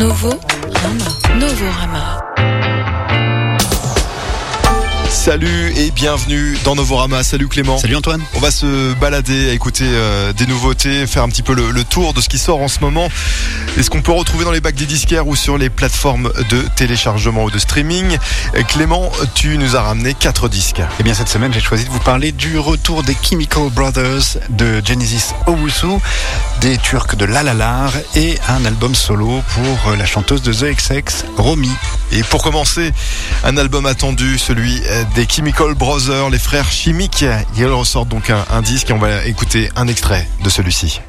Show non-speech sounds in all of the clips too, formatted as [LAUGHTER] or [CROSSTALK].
Novo Rama. Novorama. Salut et bienvenue dans Novorama. Salut Clément. Salut Antoine. On va se balader, à écouter euh, des nouveautés, faire un petit peu le, le tour de ce qui sort en ce moment. Et ce qu'on peut retrouver dans les bacs des disquaires ou sur les plateformes de téléchargement ou de streaming? Euh, Clément, tu nous as ramené quatre disques. Eh bien cette semaine j'ai choisi de vous parler du retour des Chemical Brothers, de Genesis Owusu, des Turcs de Lalalar et un album solo pour la chanteuse de The XX, Romy. Et pour commencer, un album attendu, celui euh, des Chemical Brothers, les frères chimiques. Ils ressortent donc un, un disque et on va écouter un extrait de celui-ci.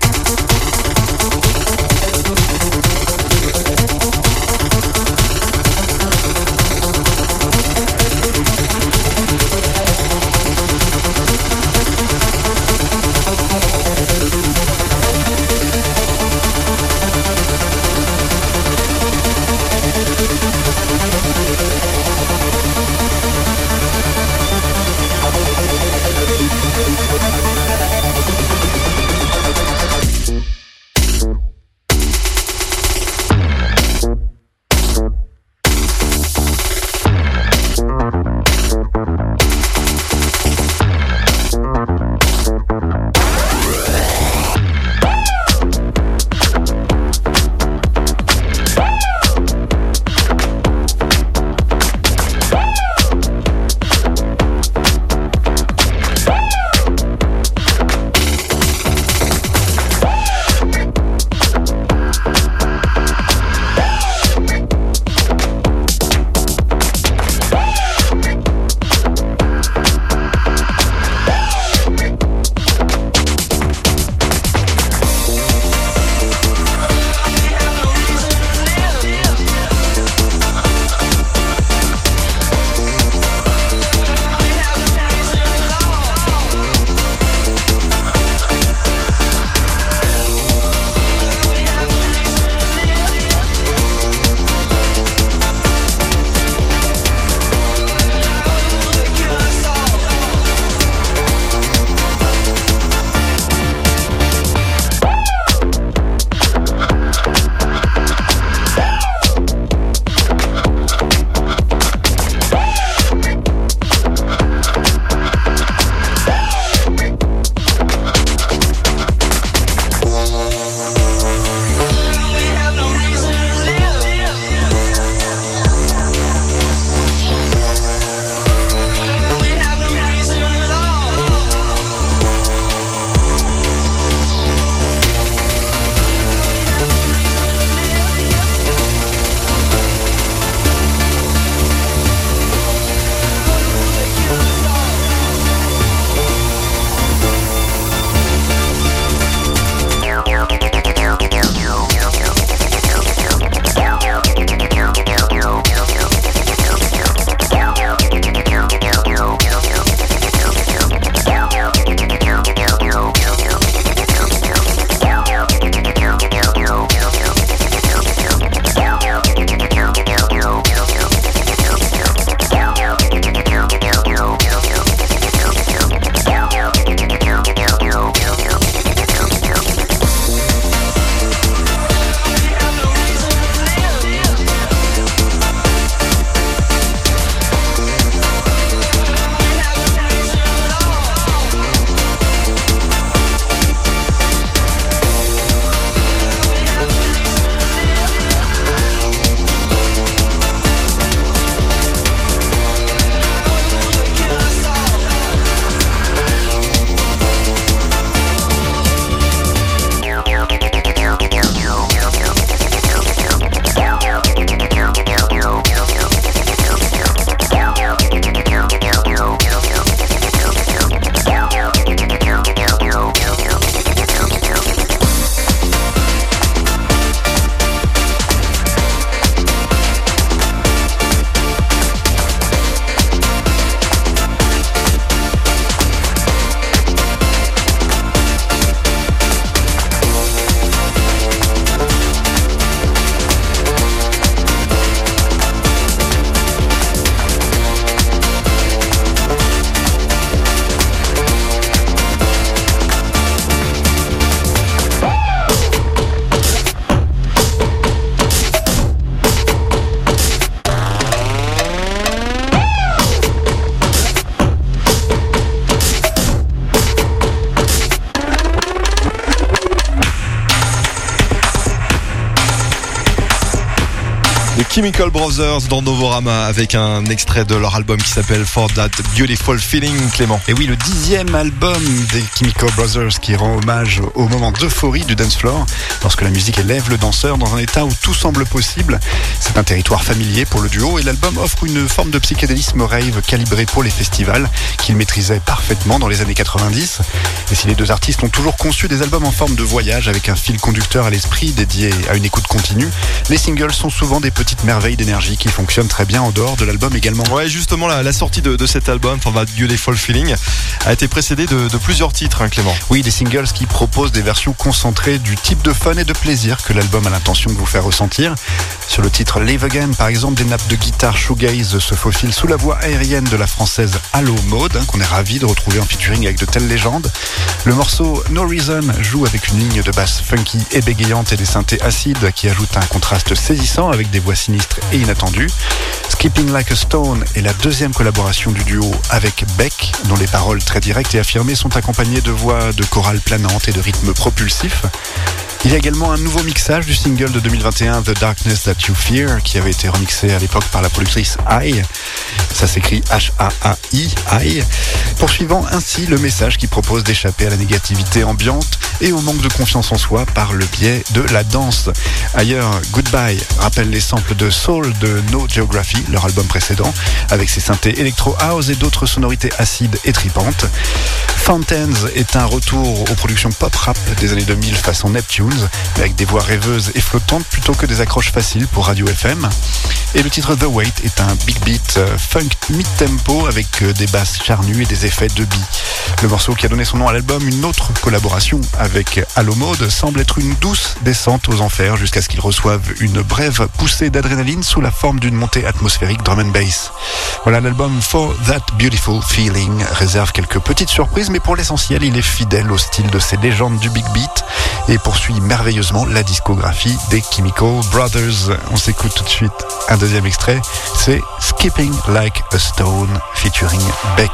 Chemical Brothers dans Novorama avec un extrait de leur album qui s'appelle For That Beautiful Feeling, Clément. Et oui, le dixième album des Chemical Brothers qui rend hommage au moment d'euphorie du dance floor, lorsque la musique élève le danseur dans un état où tout semble possible. C'est un territoire familier pour le duo et l'album offre une forme de psychédélisme rave calibré pour les festivals qu'il maîtrisait parfaitement dans les années 90. Et si les deux artistes ont toujours conçu des albums en forme de voyage avec un fil conducteur à l'esprit dédié à une écoute continue, les singles sont souvent des petites merveilles d'énergie qui fonctionnent très bien en dehors de l'album également. Ouais, justement, la, la sortie de, de, cet album, That Beautiful Feeling, a été précédée de, de plusieurs titres, hein, Clément. Oui, des singles qui proposent des versions concentrées du type de fun et de plaisir que l'album a l'intention de vous faire Sur le titre Live Again, par exemple, des nappes de guitare shoegaze se faufilent sous la voix aérienne de la française Allo Mode, hein, qu'on est ravi de retrouver en featuring avec de telles légendes. Le morceau No Reason joue avec une ligne de basse funky et bégayante et des synthés acides qui ajoutent un contraste saisissant avec des voix sinistres et inattendues. Skipping Like a Stone est la deuxième collaboration du duo avec Beck, dont les paroles très directes et affirmées sont accompagnées de voix de chorale planantes et de rythmes propulsifs. Il y a également un nouveau mixage du single de 2021 The Darkness That You Fear qui avait été remixé à l'époque par la productrice I. Ça s'écrit H-A-A-I, I. Poursuivant ainsi le message qui propose d'échapper à la négativité ambiante et au manque de confiance en soi par le biais de la danse. Ailleurs, Goodbye rappelle les samples de Soul de No Geography, leur album précédent, avec ses synthés electro house et d'autres sonorités acides et tripantes. Fountains est un retour aux productions pop rap des années 2000 façon Neptune avec des voix rêveuses et flottantes plutôt que des accroches faciles pour Radio FM. Et le titre The Wait est un big beat funk mid-tempo avec des basses charnues et des effets de bi. Le morceau qui a donné son nom à l'album, une autre collaboration avec Allo Mode, semble être une douce descente aux enfers jusqu'à ce qu'il reçoive une brève poussée d'adrénaline sous la forme d'une montée atmosphérique drum and bass. Voilà l'album For That Beautiful Feeling réserve quelques petites surprises mais pour l'essentiel il est fidèle au style de ces légendes du big beat et poursuit merveilleusement la discographie des Chemical Brothers. On s'écoute tout de suite un deuxième extrait, c'est Skipping Like a Stone featuring Beck.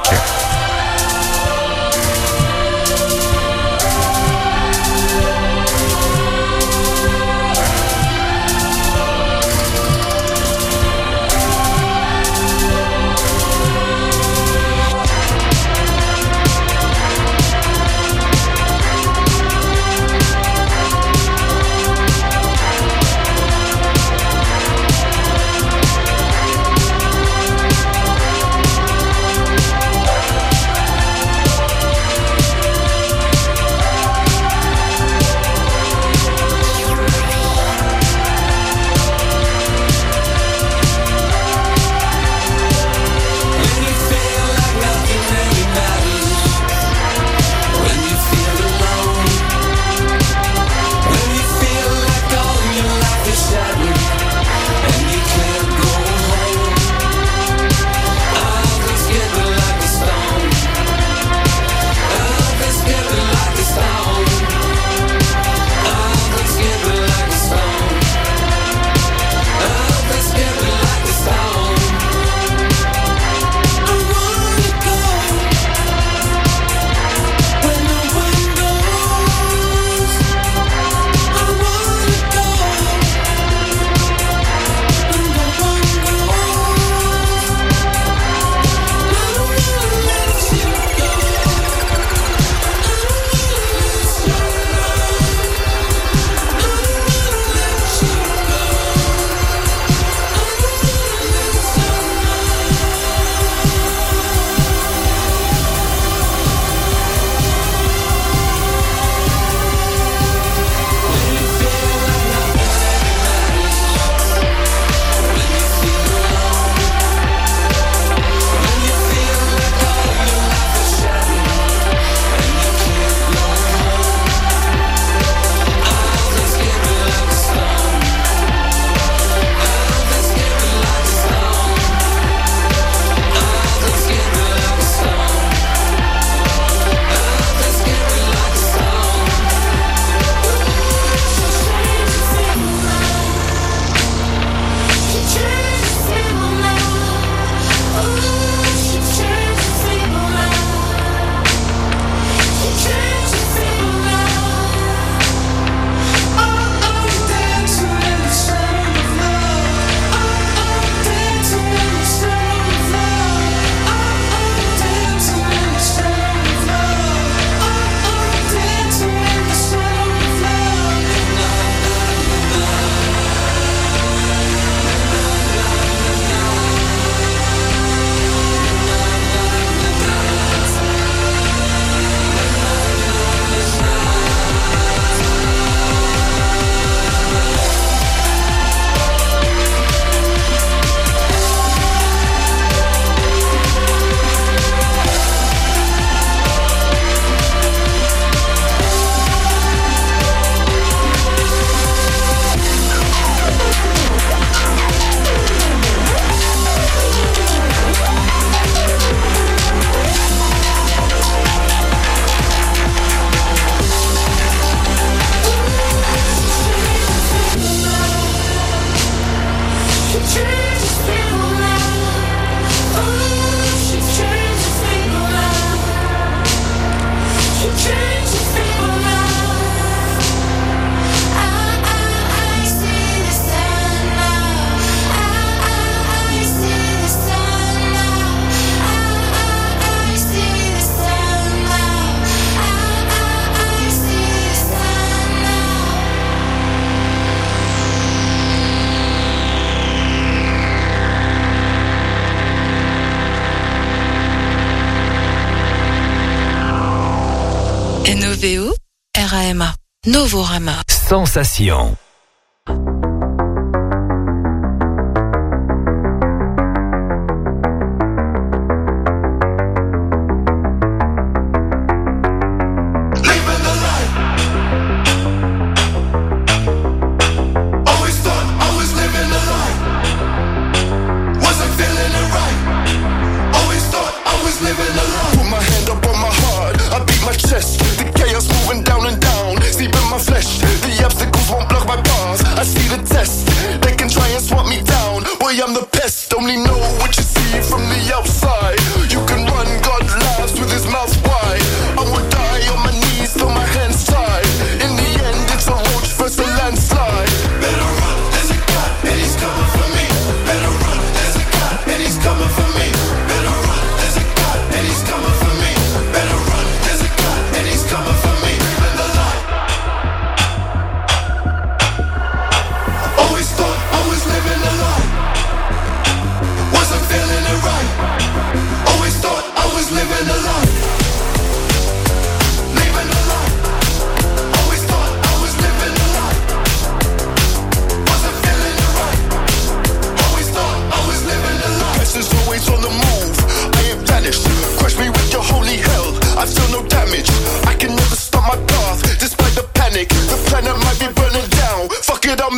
Sensation.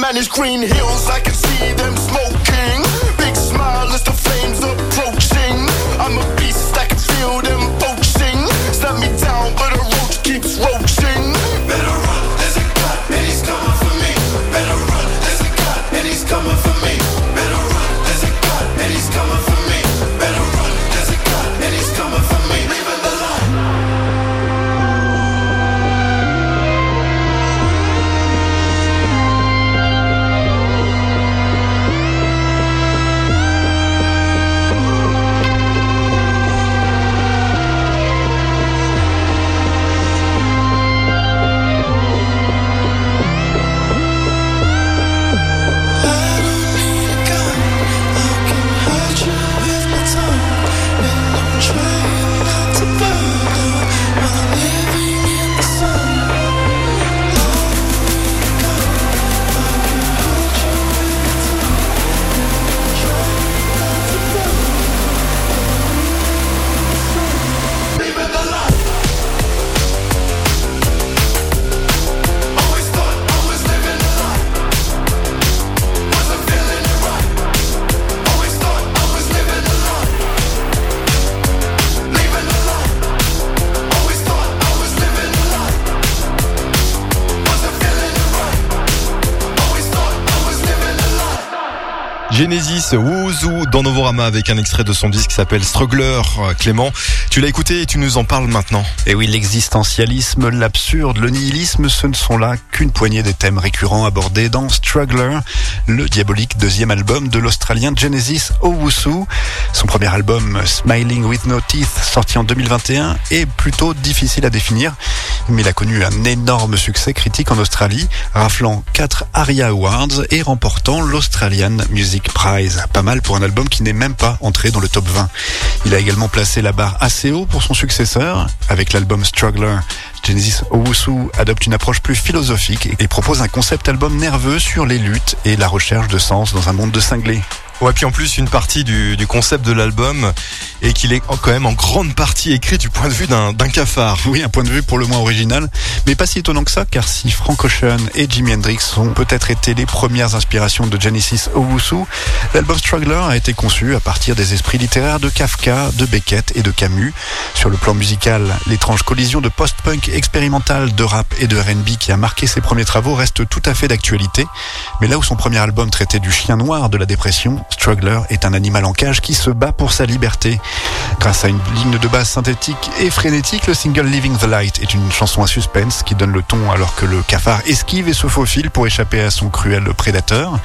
Spanish Green Hills. Genesis Wouzou dans Novorama avec un extrait de son disque qui s'appelle Struggler. Euh, Clément, tu l'as écouté et tu nous en parles maintenant. Et oui, l'existentialisme, l'absurde, le nihilisme, ce ne sont là qu'une poignée des thèmes récurrents abordés dans Struggler, le diabolique deuxième album de l'Australien Genesis Owusu. Son premier album, Smiling with No Teeth, sorti en 2021, est plutôt difficile à définir, mais il a connu un énorme succès critique en Australie, raflant 4 ARIA Awards et remportant l'Australian Music Prize. Pas mal pour un album qui n'est même pas entré dans le top 20. Il a également placé la barre assez haut pour son successeur, avec l'album Struggler. Genesis Owusu adopte une approche plus philosophique et propose un concept album nerveux sur les luttes et la recherche de sens dans un monde de cinglés. Ouais, puis en plus, une partie du, du concept de l'album est qu'il est quand même en grande partie écrit du point de vue d'un d'un cafard. Oui, un point de vue pour le moins original, mais pas si étonnant que ça, car si Frank Ocean et Jimi Hendrix ont peut-être été les premières inspirations de Genesis Owusu, l'album Struggler a été conçu à partir des esprits littéraires de Kafka, de Beckett et de Camus. Sur le plan musical, l'étrange collision de post-punk expérimental, de rap et de R&B qui a marqué ses premiers travaux reste tout à fait d'actualité. Mais là où son premier album traitait du chien noir de la dépression, Struggler est un animal en cage qui se bat pour sa liberté. Grâce à une ligne de basse synthétique et frénétique, le single Living the Light est une chanson à suspense qui donne le ton alors que le cafard esquive et se faufile pour échapper à son cruel prédateur.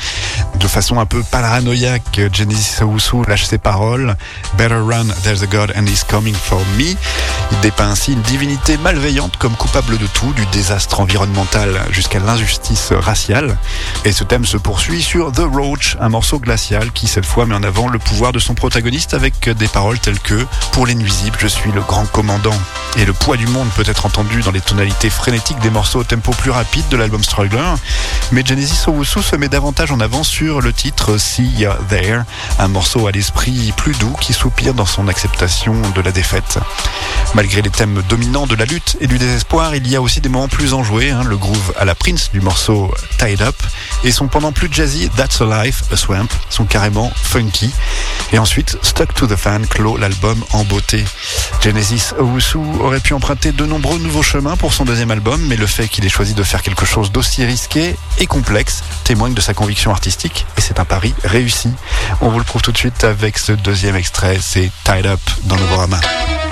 De façon un peu paranoïaque, Genesis Owusu lâche ses paroles Better run, there's a God and he's coming for me. Il dépeint ainsi une divinité malveillante comme coupable de tout, du désastre environnemental jusqu'à l'injustice raciale. Et ce thème se poursuit sur The Roach, un morceau glacial qui cette fois met en avant le pouvoir de son protagoniste avec des paroles telles que Pour les nuisibles, je suis le grand commandant. Et le poids du monde peut être entendu dans les tonalités frénétiques des morceaux au tempo plus rapide de l'album Struggler. Mais Genesis Owusu se met davantage en avant sur le titre See Ya There, un morceau à l'esprit plus doux qui soupire dans son acceptation de la défaite. Malgré les thèmes dominants de la lutte et du il y a aussi des moments plus enjoués, hein, le groove à la Prince du morceau Tied Up et son pendant plus jazzy That's a Life, a Swamp sont carrément funky. Et ensuite, Stuck to the Fan clôt l'album en beauté. Genesis Owusu aurait pu emprunter de nombreux nouveaux chemins pour son deuxième album, mais le fait qu'il ait choisi de faire quelque chose d'aussi risqué et complexe témoigne de sa conviction artistique et c'est un pari réussi. On vous le prouve tout de suite avec ce deuxième extrait, c'est Tied Up dans Novorama. I'm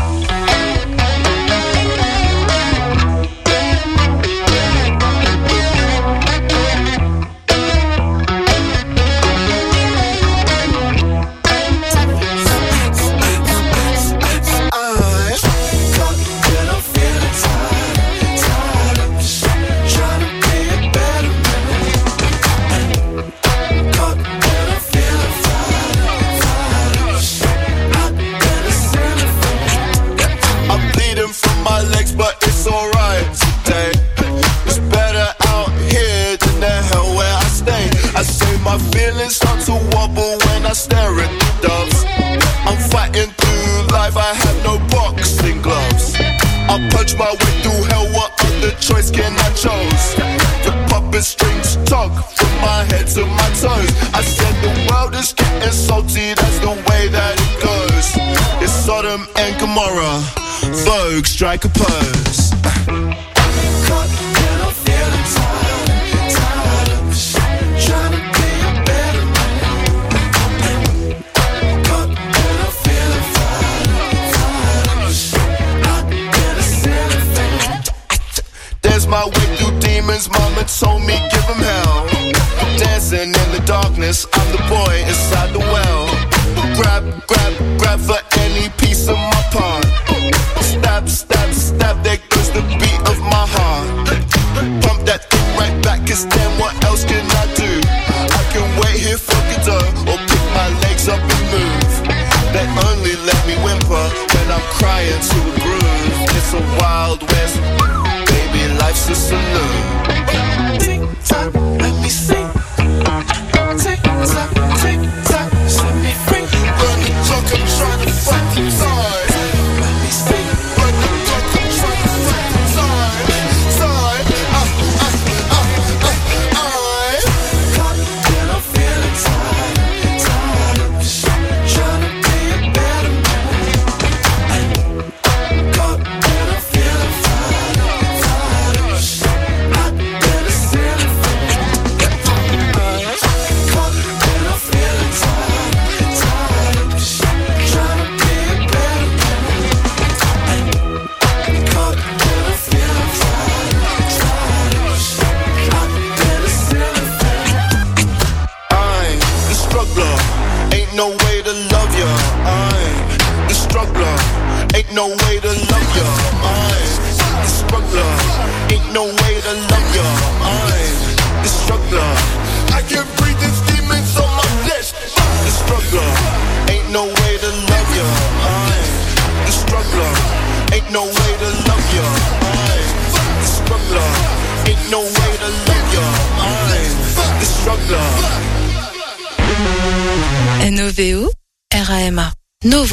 at the doves. I'm fighting through life, I have no boxing gloves. I punch my way through hell, what other choice can I choose? The puppet strings tug from my head to my toes. I said the world is getting salty, that's the way that it goes. It's Sodom and Gomorrah. Vogue, strike a pose. Demons, mama told me give him hell. Dancing in the darkness, I'm the boy inside the well. Grab, grab, grab for any piece of my part. Stab, stab, stab, there goes the beat of my heart. Pump that thing right back, cause then what else can I do? I can wait here for Godot, or pick my legs up and move. They only let me whimper when I'm crying to a groove. It's a wild west, life's a saloon. Tick tock, let me sing.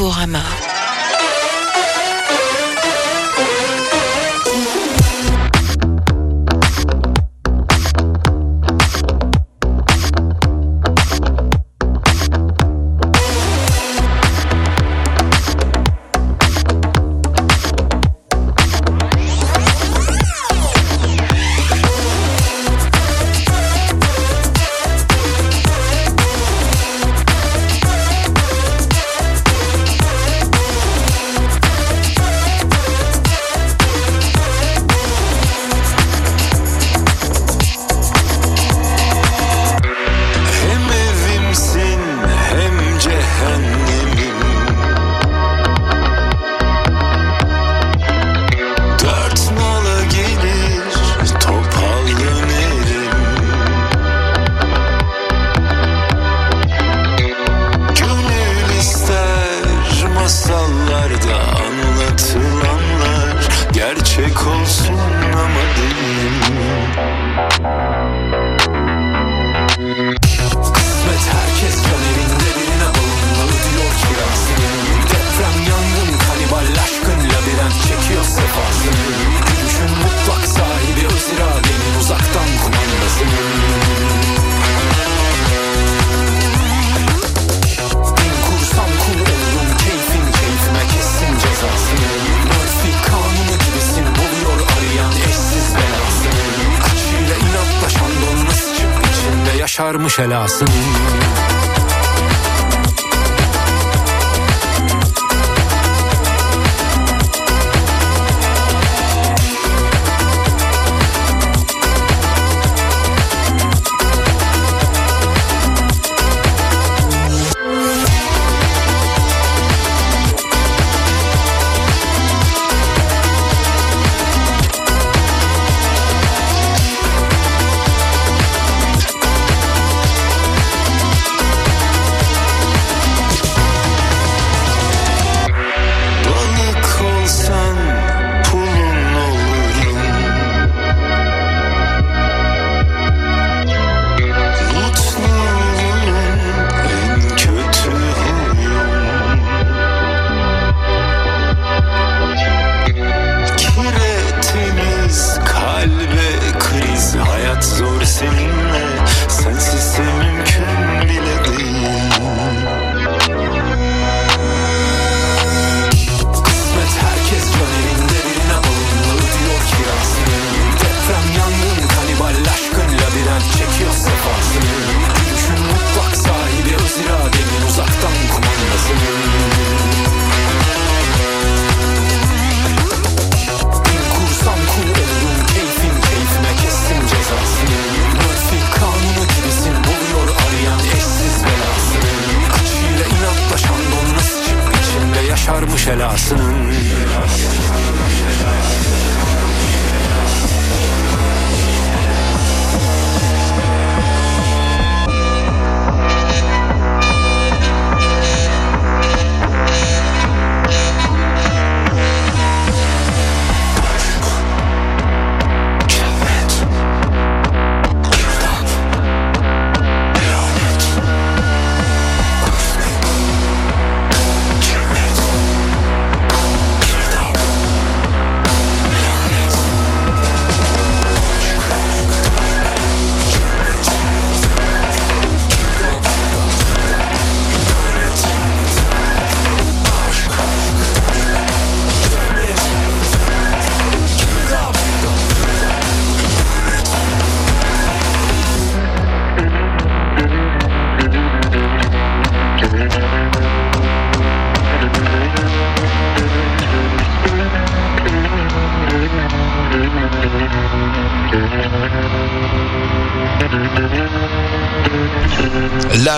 Novorama. sarmış helasın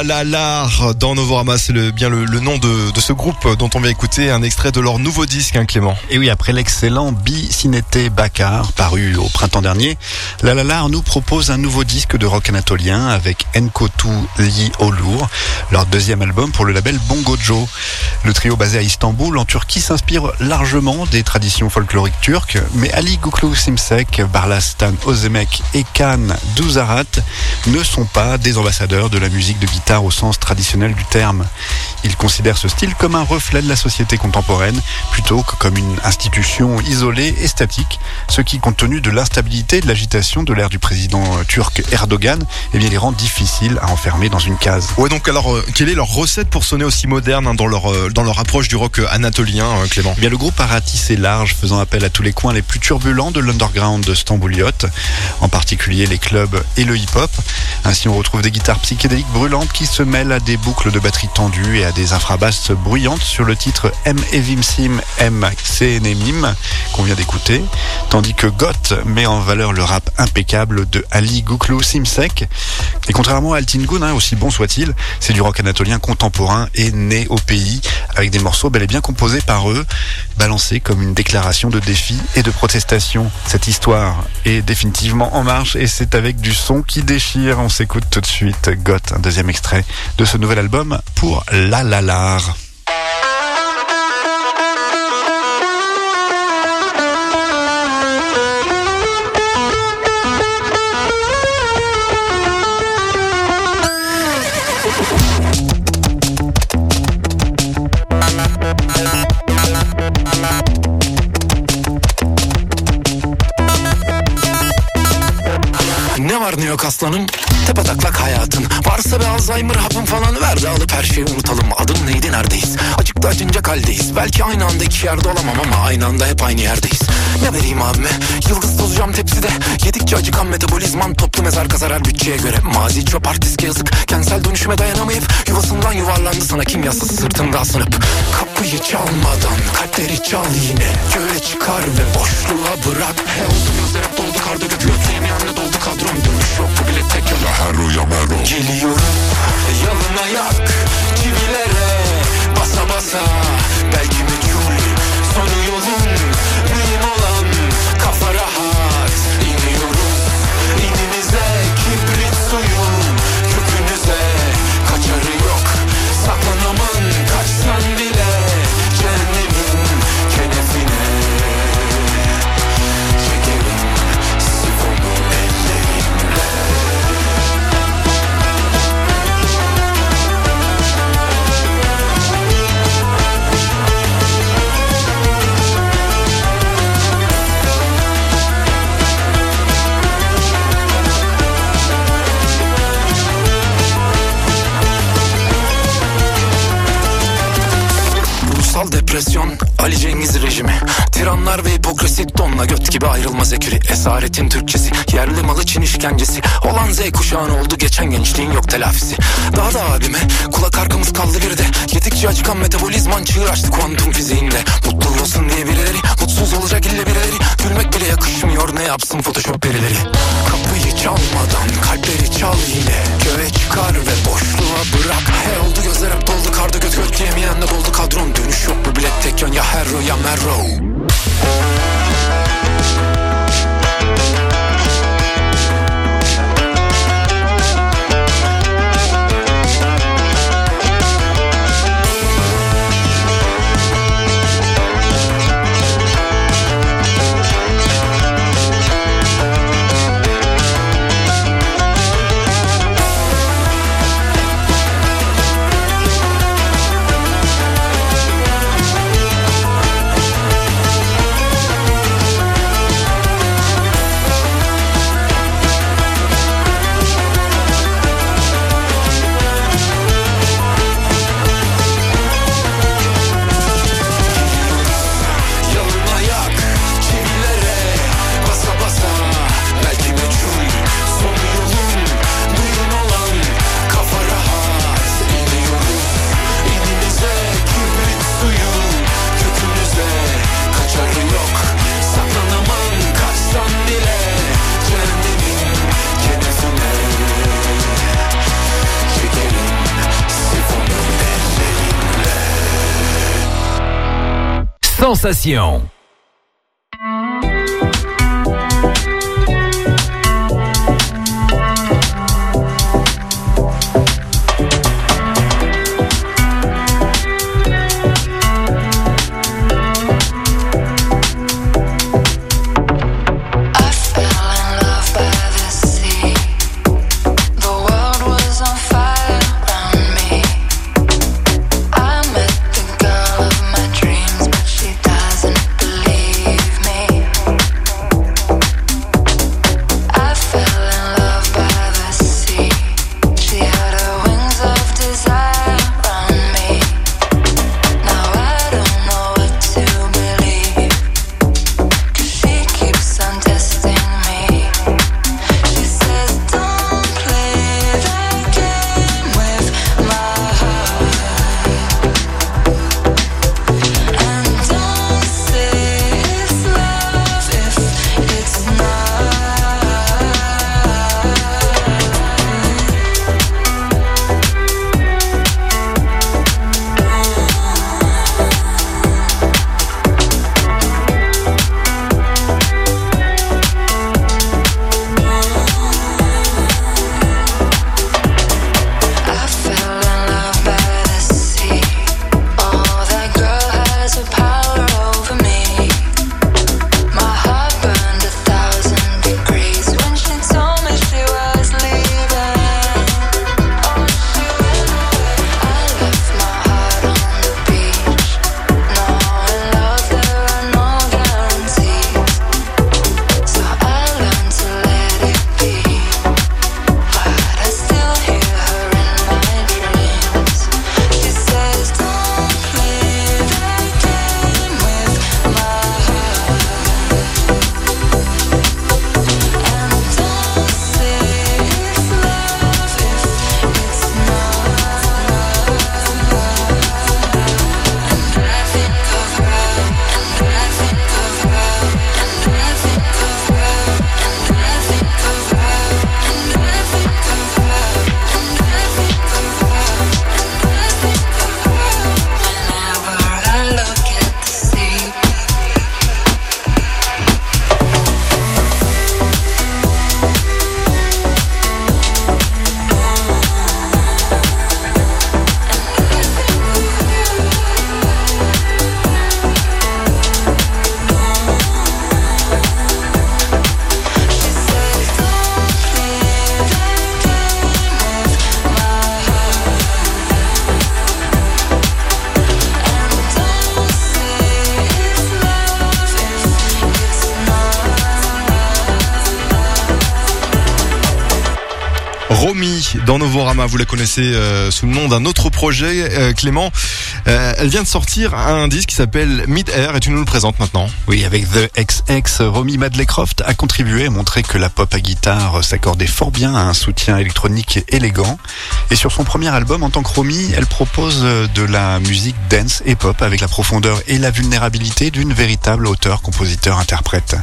La La La dans Novorama, c'est le, bien le, nom de, ce groupe dont on vient écouter un extrait de leur nouveau disque, hein, Clément. Et oui, après l'excellent Bicinete Bakar, paru au printemps dernier, La La La nous propose un nouveau disque de rock anatolien avec Enkotu Li Olur, leur deuxième album pour le label Bongo Joe. Le trio basé à Istanbul, en Turquie, s'inspire largement des traditions folkloriques turques, mais Ali Guklu Simsek, Barlastan Ozemek et Kan Douzarat ne sont pas des ambassadeurs de la musique de guitare au sens traditionnel du terme. Ils considèrent ce style comme un reflet de la société contemporaine plutôt que comme une institution isolée et statique, ce qui, compte tenu de l'instabilité et de l'agitation de l'ère du président euh, turc Erdogan, eh bien, les rend difficiles à enfermer dans une case. Ouais, donc alors, euh, quelle est leur recette pour sonner aussi moderne hein, dans leur euh, dans leur approche du rock anatolien, Clément? Eh bien, le groupe a ratissé large, faisant appel à tous les coins les plus turbulents de l'underground de Stambouliote, en particulier les clubs et le hip-hop. Ainsi, on retrouve des guitares psychédéliques brûlantes qui se mêlent à des boucles de batterie tendues et à des infrabasses bruyantes sur le titre M Evimsim M Mim qu'on vient d'écouter, tandis que Goth met en valeur le rap impeccable de Ali Guklu Simsek. Et contrairement à Altingun, hein, aussi bon soit-il, c'est du rock anatolien contemporain et né au pays, avec des morceaux bel et bien composés par eux, balancés comme une déclaration de défi et de protestation. Cette histoire est définitivement en marche et c'est avec du son qui déchire. On s'écoute tout de suite Goth, un deuxième extrait de ce nouvel album pour La La Lar. Aslanım Tepe taklak hayatın. Varsa bir Alzheimer hapım falan ver de alıp her şeyi unutalım. Adım neydi neredeyiz? Acıkta acınacak haldeyiz Belki aynı anda iki yerde olamam ama aynı anda hep aynı yerdeyiz. Ne vereyim abime? Yıldız tozacağım tepside. Yedikçe acıkan metabolizman Toplu mezar kazar her bütçeye göre. Mazi çöp artist yazık. Kentsel dönüşüme dayanamayıp Yuvasından yuvarlandı sana kimyasız sırtında asınıp Kapıyı çalmadan kalpleri çal yine. Göğe çıkar ve boşluğa bırak. He oldu gözler hep doldu karda götü yok bu bile tek yol Hero ya mero Geliyorum yalın ayak çivilere. Basa basa belki meçhul sonu yolun mühim olan kafa rahat gibi ayrılmaz ekürü Esaretin Türkçesi Yerli malı Çin işkencesi. Olan Z kuşağın oldu geçen gençliğin yok telafisi. Daha da abime kulak arkamız kaldı bir de. Yedikçe acıkan metabolizman çığır açtı kuantum fiziğinde. Mutlu olsun diye birileri Mutsuz olacak ille birileri. Gülmek bile yakışmıyor ne yapsın photoshop perileri? Kapıyı çalmadan kalpleri çal yine. Göğe çıkar ve boşluğa bırak. He oldu gözler hep doldu karda göt göt yemeyen de doldu kadron Dönüş yok bu bilet tek yön. Ya herro ya merro Sensation. Vous la connaissez euh, sous le nom d'un autre projet, euh, Clément. Euh, elle vient de sortir un disque qui s'appelle Mid Air et tu nous le présentes maintenant. Oui, avec The XX, Romy Madleycroft a contribué à montrer que la pop à guitare s'accordait fort bien à un soutien électronique élégant. Et sur son premier album, en tant que Romy, elle propose de la musique dance et pop avec la profondeur et la vulnérabilité d'une véritable auteur, compositeur, interprète.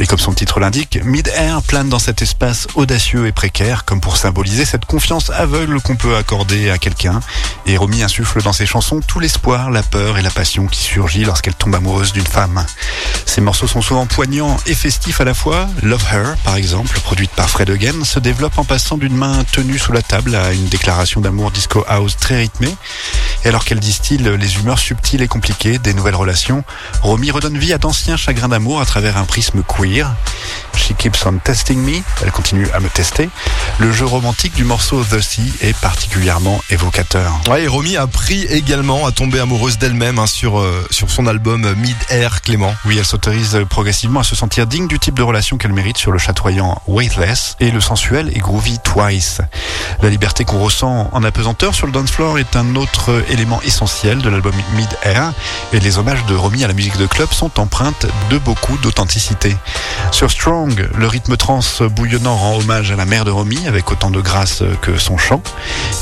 Et comme son titre l'indique, Mid Air plane dans cet espace audacieux et précaire, comme pour symboliser cette confiance aveugle qu'on peut accorder à quelqu'un. Et Romy insuffle dans ses chansons tout l'espoir, la peur et la passion qui surgit lorsqu'elle tombe amoureuse d'une femme. Ces morceaux sont souvent poignants et festifs à la fois. Love Her, par exemple, produite par Fred Again, se développe en passant d'une main tenue sous la table à une déclaration d'amour disco house très rythmée. Et alors qu'elle distille les humeurs subtiles et compliquées des nouvelles relations, Romy redonne vie à d'anciens chagrins d'amour à travers un prisme queer. She keeps on testing me, elle continue à me tester. Le jeu romantique du morceau The Sea est particulièrement évocateur. Ouais, et Romy a appris également à tomber amoureuse d'elle-même hein, sur, euh, sur son album Mid Air, Clément. Oui, elle s'autorise progressivement à se sentir digne du type de relation qu'elle mérite sur le chatoyant Weightless et le sensuel et groovy Twice. La liberté qu'on ressent en apesanteur sur le dance floor est un autre élément essentiel de l'album Mid Air et les hommages de Romy à la musique de club sont empreintes de beaucoup d'authenticité. Sur Strong, le rythme trans bouillonnant rend hommage à la mère de Romy avec autant de grâce que son chant.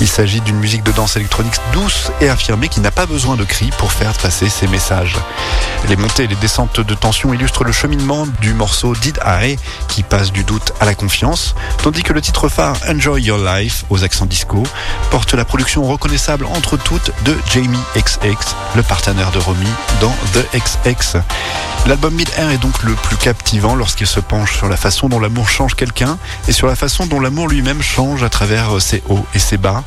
Il s'agit d'une musique de danse électronique douce et affirmée qui n'a pas besoin de cris pour faire passer ses messages. Les montées et les descentes de tension illustrent le cheminement du morceau Did I qui passe du doute à la confiance, tandis que le titre phare Enjoy Your Life aux accents disco porte la production reconnaissable entre toutes de Jamie XX, le partenaire de Romy dans The XX. L'album Mid Air est donc le plus captivant lorsqu'il se penche sur la façon dont l'amour change quelqu'un et sur la façon dont l'amour lui-même change à travers ses hauts et ses bas.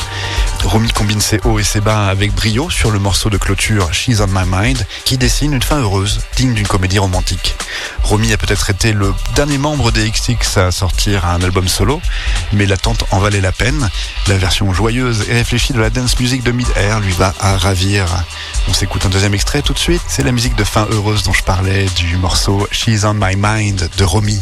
Romy combine ses hauts et ses bas avec brio sur le morceau de clôture She's on My Mind qui dessine une fin heureuse, digne d'une comédie romantique. Romy a peut-être été le dernier membre des XX à sortir un album solo, mais l'attente en valait la peine. La version joyeuse et réfléchie de la dance music de Mid Air lui va à ravir. On s'écoute un deuxième extrait tout de suite, c'est la musique de fin heureuse dont je parlais du morceau She's on My Mind de Romy.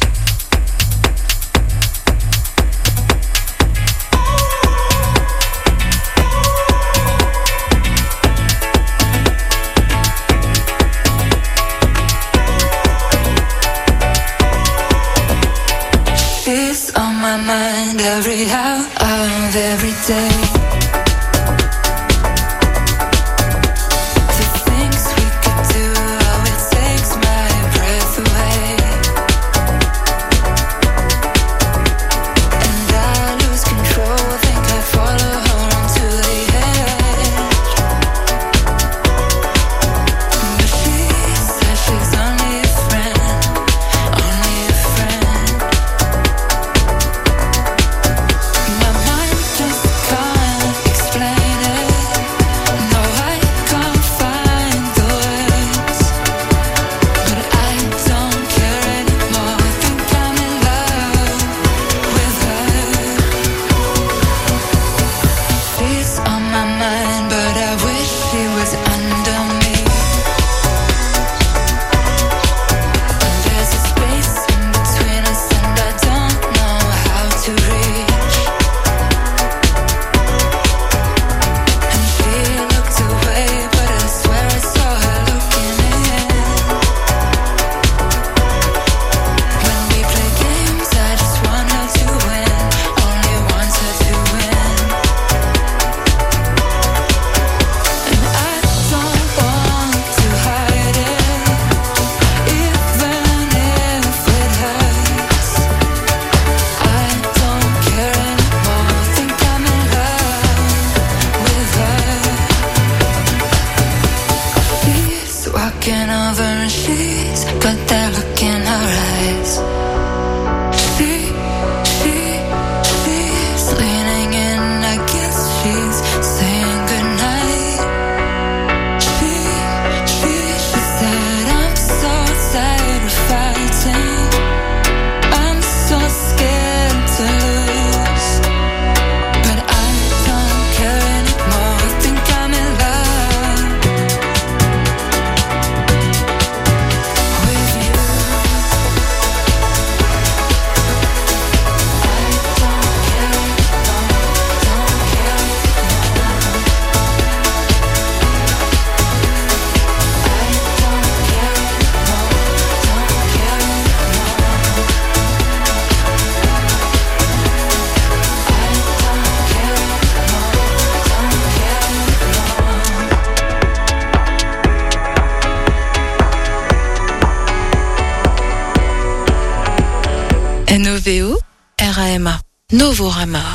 Novorama.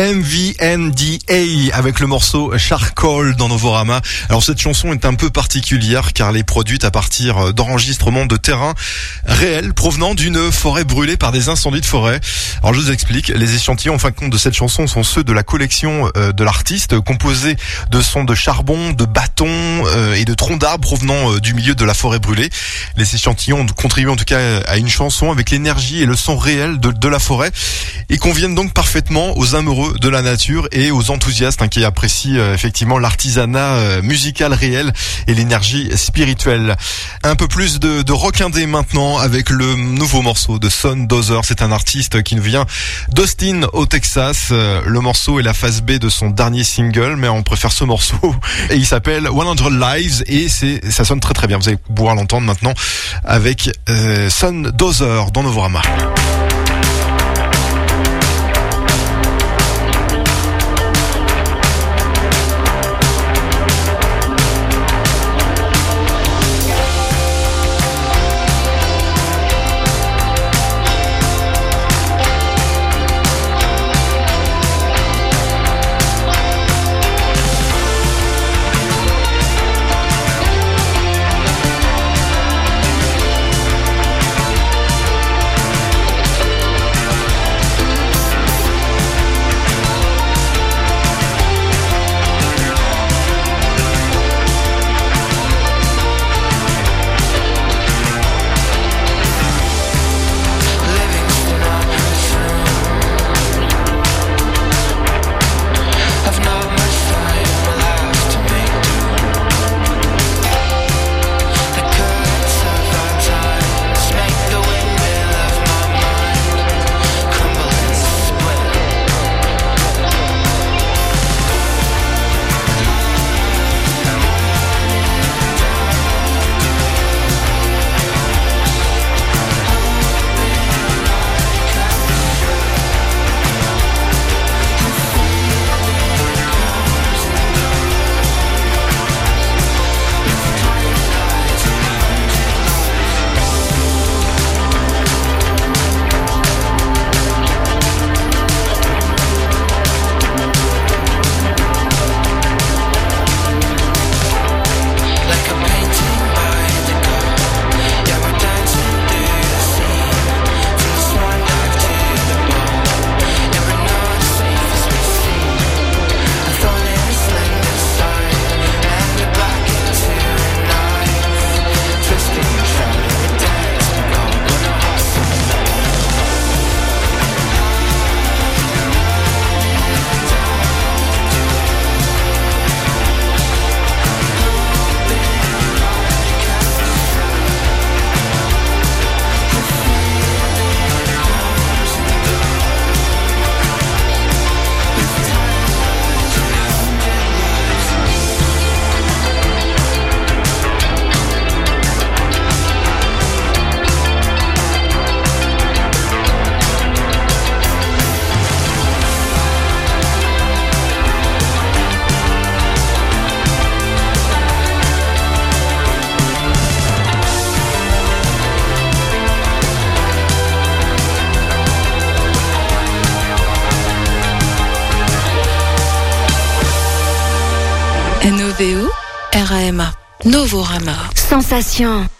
MVNDA avec le morceau Charcoal dans Novorama. Alors cette chanson est un peu particulière car elle est produite à partir d'enregistrements de terrain réels provenant d'une forêt brûlée par des incendies de forêt. Alors je vous explique, les échantillons en fin de compte de cette chanson sont ceux de la collection euh, de l'artiste composés de sons de charbon, de bâtons euh, et de troncs d'arbres provenant euh, du milieu de la forêt brûlée. Les échantillons contribuent en tout cas à une chanson avec l'énergie et le son réel de la forêt et conviennent donc parfaitement aux amoureux de la nature et aux enthousiastes hein, qui apprécient euh, effectivement l'artisanat euh, musical réel et l'énergie spirituelle. Un peu plus de, de rock indé maintenant avec le nouveau morceau de Son Dozer. C'est un artiste qui nous vient d'Austin au Texas. Euh, Le morceau est la phase B de son dernier single, mais on préfère ce morceau [LAUGHS] et il s'appelle 100 Lives et c'est ça sonne très très bien. Vous allez pouvoir l'entendre maintenant avec euh, Son Dozer dans Novorama. Novorama. Sensation.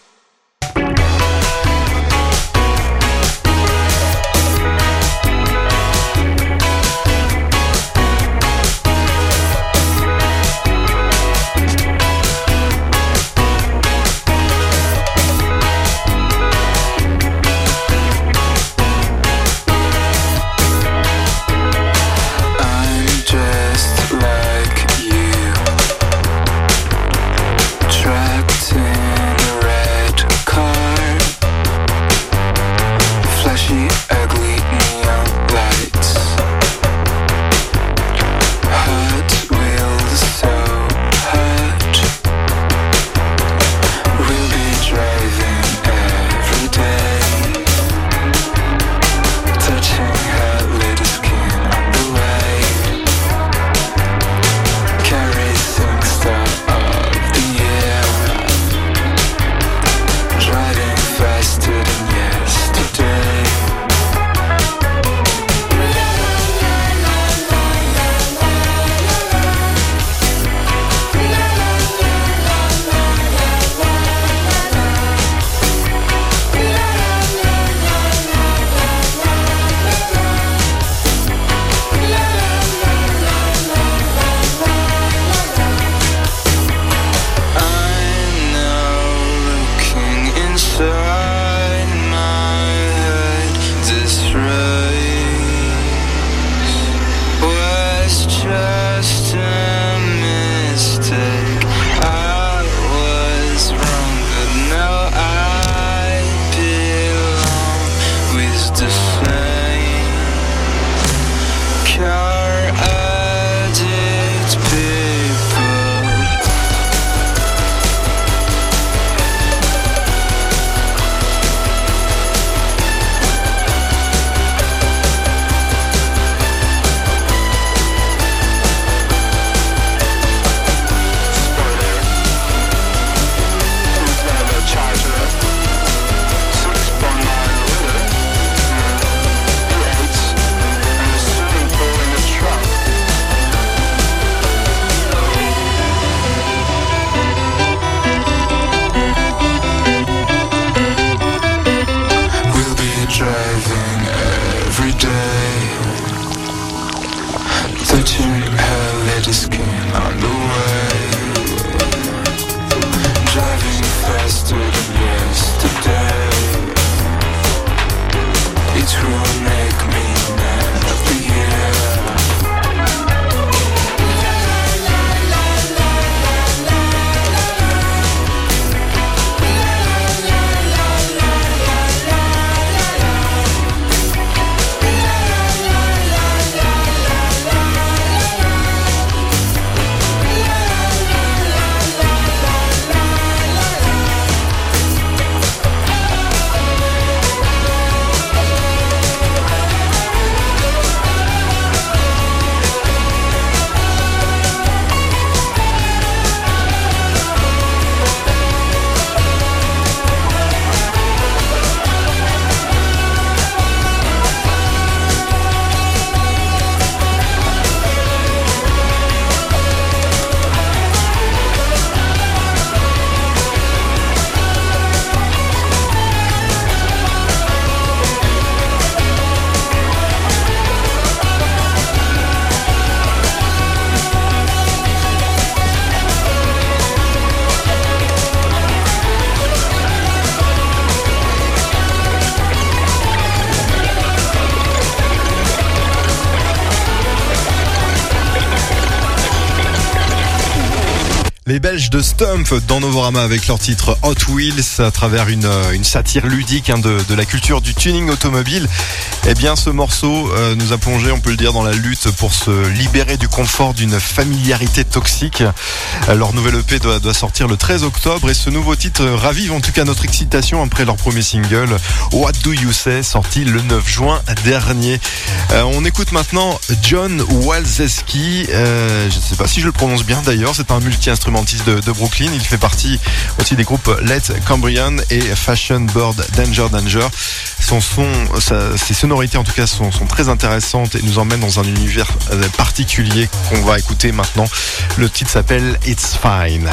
belle de Stump dans Novorama avec leur titre Hot Wheels à travers une, euh, une satire ludique hein, de, de, la culture du tuning automobile. Eh bien, ce morceau euh, nous a plongé, on peut le dire, dans la lutte pour se libérer du confort d'une familiarité toxique. Euh, leur nouvel EP doit, sortir le 13 octobre et ce nouveau titre ravive en tout cas notre excitation après leur premier single What Do You Say sorti le 9 juin dernier. On écoute maintenant John Walzeski. Je ne sais pas si je le prononce bien d'ailleurs, c'est un multi-instrumentiste de de Brooklyn. Il fait partie aussi des groupes Let Cambrian et Fashion Bird Danger Danger. Son ses sonorités en tout cas sont, très intéressantes et nous emmènent dans un univers euh, particulier qu'on va écouter maintenant. Le titre s'appelle It's Fine.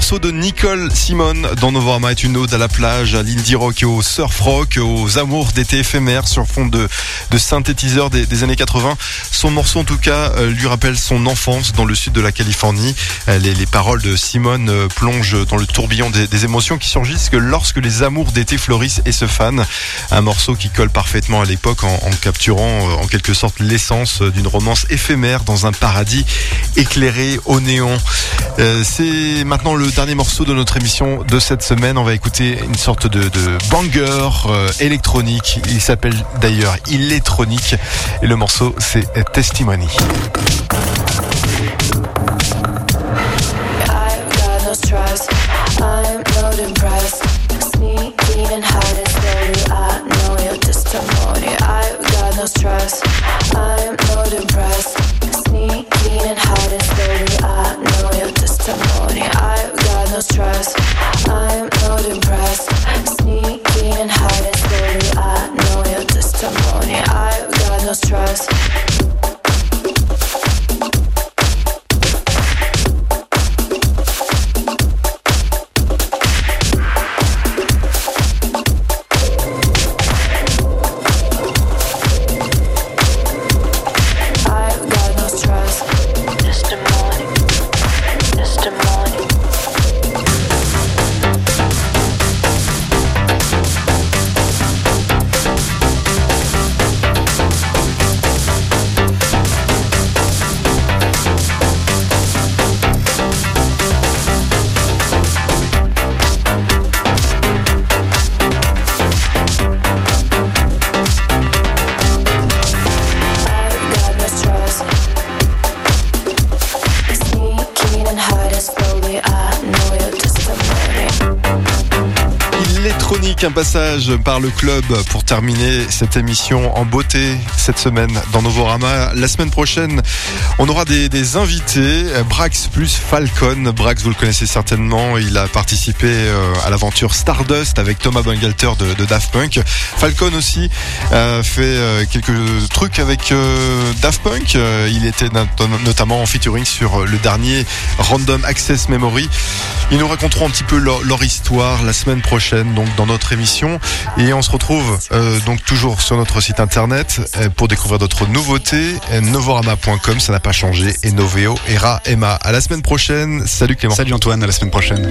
Morceau de Nicole Simone dans Novorama est une ode à la plage, à l'indie rock et au surf rock, aux amours d'été éphémères sur fond de, de synthétiseurs des, années 80. Son morceau en tout cas euh, lui rappelle son enfance dans le sud de la Californie. Euh, Les, les paroles de Simone euh, plongent dans le tourbillon des, émotions qui surgissent que lorsque les amours d'été fleurissent et se fanent. Un morceau qui colle parfaitement à l'époque en, capturant en quelque sorte l'essence d'une romance éphémère dans un paradis éclairé au néon. C'est maintenant le dernier morceau de notre émission de cette semaine. On va écouter une sorte de, banger euh, électronique. Il s'appelle d'ailleurs Electronic et le morceau c'est Testimony. Un passage par le club pour terminer cette émission en beauté cette semaine dans Novorama. La semaine prochaine, on aura des, invités. Brax plus Falcon. Brax, vous le connaissez certainement. Il a participé euh, à l'aventure Stardust avec Thomas Bangalter de, Daft Punk. Falcon aussi a fait euh, quelques trucs avec euh, Daft Punk. Euh, Il était not- notamment en featuring sur le dernier Random Access Memory. Ils nous raconteront un petit peu leur, leur histoire la semaine prochaine, donc dans notre émission. Et on se retrouve euh, donc toujours sur notre site internet euh, pour découvrir d'autres nouveautés. Euh, Novorama.com, ça n'a pas changé. Et Noveo, Era, Emma. À la semaine prochaine. Salut Clément. Salut Antoine, à la semaine prochaine.